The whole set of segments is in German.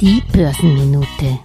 Die Börsenminute.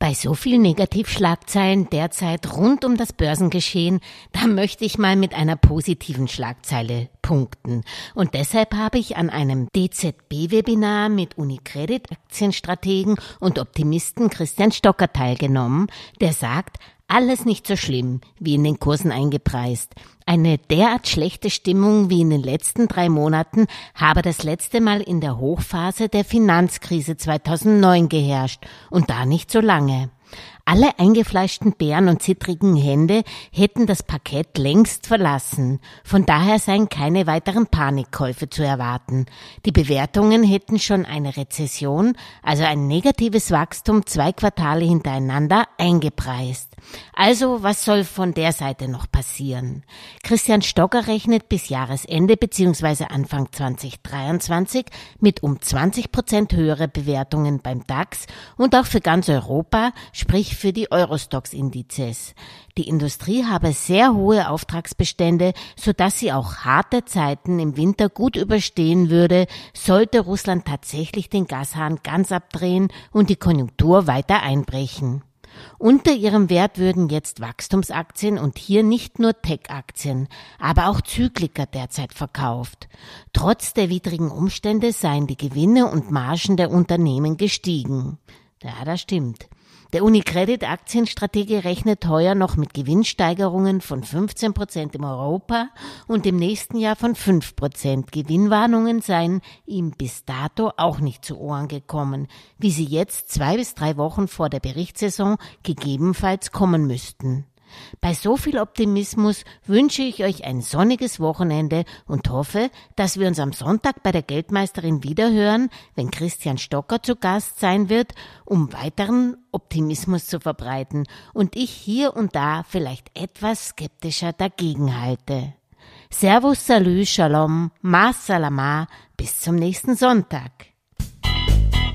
Bei so vielen Negativschlagzeilen derzeit rund um das Börsengeschehen, da möchte ich mal mit einer positiven Schlagzeile punkten. Und deshalb habe ich an einem DZB-Webinar mit Unicredit Aktienstrategen und Optimisten Christian Stocker teilgenommen, der sagt, alles nicht so schlimm, wie in den Kursen eingepreist. Eine derart schlechte Stimmung wie in den letzten drei Monaten habe das letzte Mal in der Hochphase der Finanzkrise 2009 geherrscht und da nicht so lange. Alle eingefleischten Bären und zittrigen Hände hätten das Parkett längst verlassen. Von daher seien keine weiteren Panikkäufe zu erwarten. Die Bewertungen hätten schon eine Rezession, also ein negatives Wachstum zwei Quartale hintereinander eingepreist. Also was soll von der Seite noch passieren? Christian Stocker rechnet bis Jahresende bzw. Anfang 2023 mit um 20 Prozent höhere Bewertungen beim DAX und auch für ganz Europa, sprich für die Eurostox-Indizes. Die Industrie habe sehr hohe Auftragsbestände, sodass sie auch harte Zeiten im Winter gut überstehen würde, sollte Russland tatsächlich den Gashahn ganz abdrehen und die Konjunktur weiter einbrechen. Unter ihrem Wert würden jetzt Wachstumsaktien und hier nicht nur Tech-Aktien, aber auch Zykliker derzeit verkauft. Trotz der widrigen Umstände seien die Gewinne und Margen der Unternehmen gestiegen. Ja, das stimmt. Der Unicredit Aktienstrategie rechnet heuer noch mit Gewinnsteigerungen von 15 Prozent im Europa und im nächsten Jahr von 5 Prozent. Gewinnwarnungen seien ihm bis dato auch nicht zu Ohren gekommen, wie sie jetzt zwei bis drei Wochen vor der Berichtssaison gegebenenfalls kommen müssten. Bei so viel Optimismus wünsche ich euch ein sonniges Wochenende und hoffe, dass wir uns am Sonntag bei der Geldmeisterin wiederhören, wenn Christian Stocker zu Gast sein wird, um weiteren Optimismus zu verbreiten und ich hier und da vielleicht etwas skeptischer dagegenhalte. Servus, Salü, Shalom, Ma Salama, bis zum nächsten Sonntag.